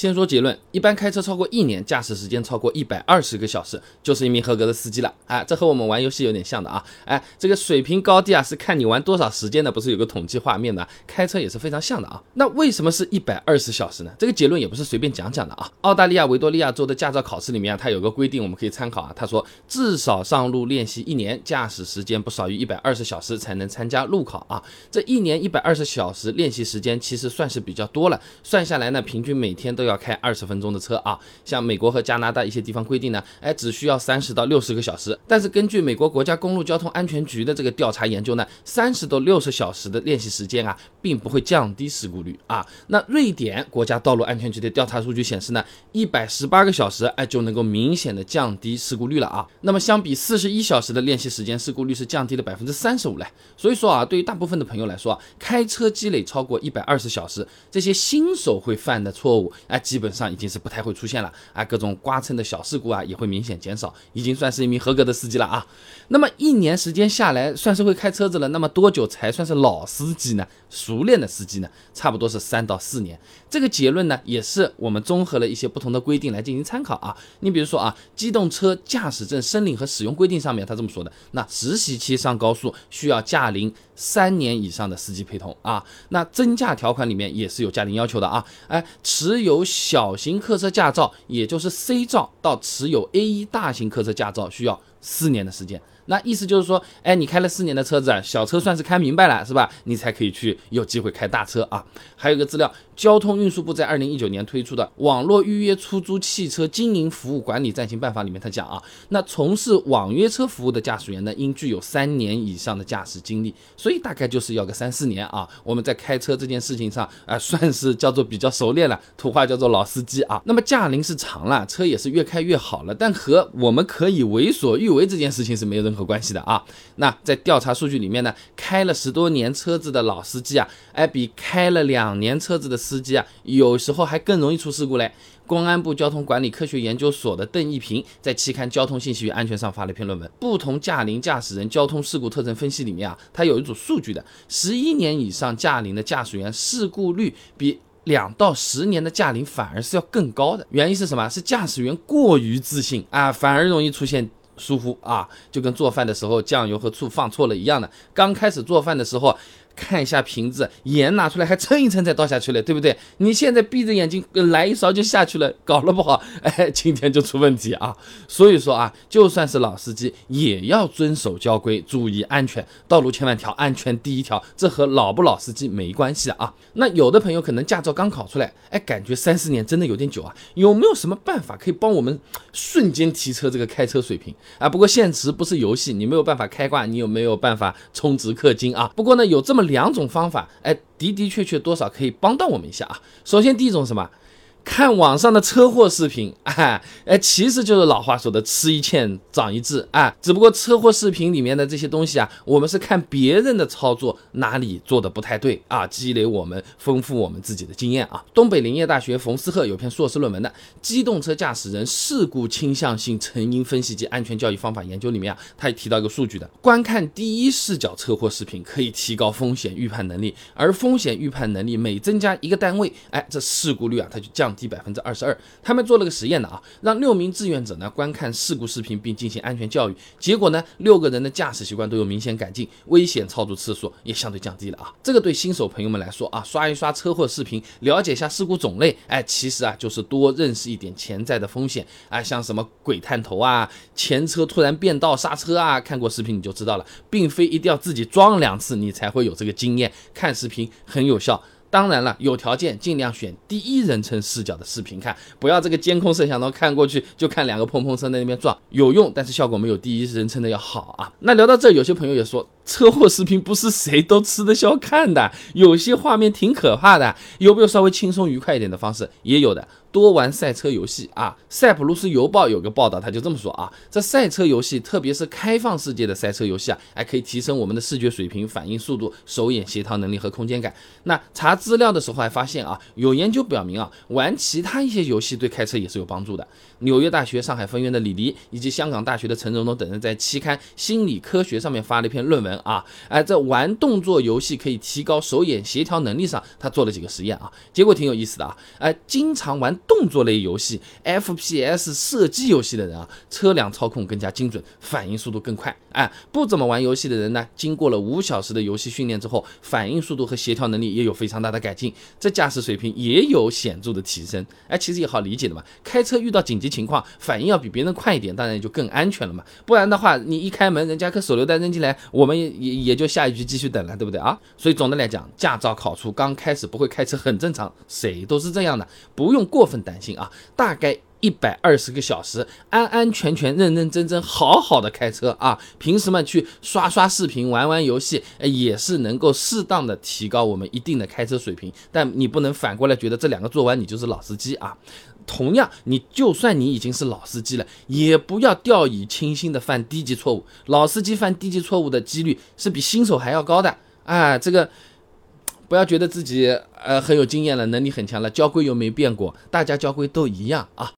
先说结论，一般开车超过一年，驾驶时间超过一百二十个小时，就是一名合格的司机了。哎，这和我们玩游戏有点像的啊。哎，这个水平高低啊，是看你玩多少时间的，不是有个统计画面的？开车也是非常像的啊。那为什么是一百二十小时呢？这个结论也不是随便讲讲的啊。澳大利亚维多利亚州的驾照考试里面啊，它有个规定，我们可以参考啊。他说，至少上路练习一年，驾驶时间不少于一百二十小时才能参加路考啊。这一年一百二十小时练习时间，其实算是比较多了。算下来呢，平均每天都要要开二十分钟的车啊。像美国和加拿大一些地方规定呢，哎，只需要三十到六十个小时。但是根据美国国家公路交通安全局的这个调查研究呢，三十到六十小时的练习时间啊，并不会降低事故率啊。那瑞典国家道路安全局的调查数据显示呢，一百十八个小时哎就能够明显的降低事故率了啊。那么相比四十一小时的练习时间，事故率是降低了百分之三十五嘞。所以说啊，对于大部分的朋友来说啊，开车积累超过一百二十小时，这些新手会犯的错误哎，基本上已经是不太会出现了啊。各种刮蹭的小事故啊，也会明显减少，已经算是一名合格的司机了啊。那么一年时间下来，算是会开车子了。那么多久才算是老司机呢？熟练的司机呢？差不多是三到四年。这个结论呢，也是我们综合了一些不同的规定来进行参考啊。你比如说啊，机动车驾驶证申领和使用规定上面他这么说的：那实习期上高速需要驾龄三年以上的司机陪同啊。那增驾条款里面也是有驾龄要求的啊。哎，持有由小型客车驾照，也就是 C 照到持有 A1 大型客车驾照需要四年的时间。那意思就是说，哎，你开了四年的车子啊，小车算是开明白了，是吧？你才可以去有机会开大车啊。还有一个资料，交通运输部在二零一九年推出的《网络预约出租汽车经营服务管理暂行办法》里面，他讲啊，那从事网约车服务的驾驶员呢，应具有三年以上的驾驶经历，所以大概就是要个三四年啊。我们在开车这件事情上啊，算是叫做比较熟练了，土话叫做老司机啊。那么驾龄是长了，车也是越开越好了，但和我们可以为所欲为这件事情是没有任何。有关系的啊，那在调查数据里面呢，开了十多年车子的老司机啊，哎，比开了两年车子的司机啊，有时候还更容易出事故嘞。公安部交通管理科学研究所的邓一平在期刊《交通信息与安全》上发了一篇论文，《不同驾龄驾驶人交通事故特征分析》里面啊，它有一组数据的，十一年以上驾龄的驾驶员事故率比两到十年的驾龄反而是要更高的。原因是什么？是驾驶员过于自信啊，反而容易出现。疏忽啊，就跟做饭的时候酱油和醋放错了一样的。刚开始做饭的时候。看一下瓶子，盐拿出来还称一称再倒下去了，对不对？你现在闭着眼睛来一勺就下去了，搞了不好，哎，今天就出问题啊！所以说啊，就算是老司机也要遵守交规，注意安全，道路千万条，安全第一条。这和老不老司机没关系啊。那有的朋友可能驾照刚考出来，哎，感觉三四年真的有点久啊，有没有什么办法可以帮我们瞬间提车这个开车水平啊？不过现实不是游戏，你没有办法开挂，你有没有办法充值氪金啊？不过呢，有这么。两种方法，哎，的的确确多少可以帮到我们一下啊。首先，第一种什么？看网上的车祸视频，哎哎，其实就是老话说的“吃一堑长一智”啊。只不过车祸视频里面的这些东西啊，我们是看别人的操作哪里做的不太对啊，积累我们丰富我们自己的经验啊。东北林业大学冯思鹤有篇硕士论文的《机动车驾驶人事故倾向性成因分析及安全教育方法研究》里面啊，他也提到一个数据的：观看第一视角车祸视频可以提高风险预判能力，而风险预判能力每增加一个单位，哎，这事故率啊，它就降。降低百分之二十二，他们做了个实验的啊，让六名志愿者呢观看事故视频并进行安全教育，结果呢六个人的驾驶习惯都有明显改进，危险操作次数也相对降低了啊。这个对新手朋友们来说啊，刷一刷车祸视频，了解一下事故种类，哎，其实啊就是多认识一点潜在的风险啊，像什么鬼探头啊，前车突然变道刹车啊，看过视频你就知道了，并非一定要自己装两次你才会有这个经验，看视频很有效。当然了，有条件尽量选第一人称视角的视频看，不要这个监控摄像头看过去就看两个碰碰车在那边撞，有用，但是效果没有第一人称的要好啊。那聊到这，有些朋友也说。车祸视频不是谁都吃得消看的，有些画面挺可怕的。有没有稍微轻松愉快一点的方式？也有的，多玩赛车游戏啊。塞浦路斯邮报有个报道，他就这么说啊：这赛车游戏，特别是开放世界的赛车游戏啊，还可以提升我们的视觉水平、反应速度、手眼协调能力和空间感。那查资料的时候还发现啊，有研究表明啊，玩其他一些游戏对开车也是有帮助的。纽约大学上海分院的李黎以及香港大学的陈荣东等人在期刊《心理科学》上面发了一篇论文。啊，哎，在玩动作游戏可以提高手眼协调能力上，他做了几个实验啊，结果挺有意思的啊，哎，经常玩动作类游戏、FPS 射击游戏的人啊，车辆操控更加精准，反应速度更快，哎，不怎么玩游戏的人呢，经过了五小时的游戏训练之后，反应速度和协调能力也有非常大的改进，这驾驶水平也有显著的提升，哎，其实也好理解的嘛，开车遇到紧急情况，反应要比别人快一点，当然也就更安全了嘛，不然的话，你一开门，人家可手榴弹扔进来，我们也也就下一局继续等了，对不对啊？所以总的来讲，驾照考出刚开始不会开车很正常，谁都是这样的，不用过分担心啊。大概一百二十个小时，安安全全、认认真真、好好的开车啊。平时嘛，去刷刷视频、玩玩游戏，也是能够适当的提高我们一定的开车水平。但你不能反过来觉得这两个做完你就是老司机啊。同样，你就算你已经是老司机了，也不要掉以轻心的犯低级错误。老司机犯低级错误的几率是比新手还要高的啊！这个不要觉得自己呃很有经验了，能力很强了，交规又没变过，大家交规都一样啊。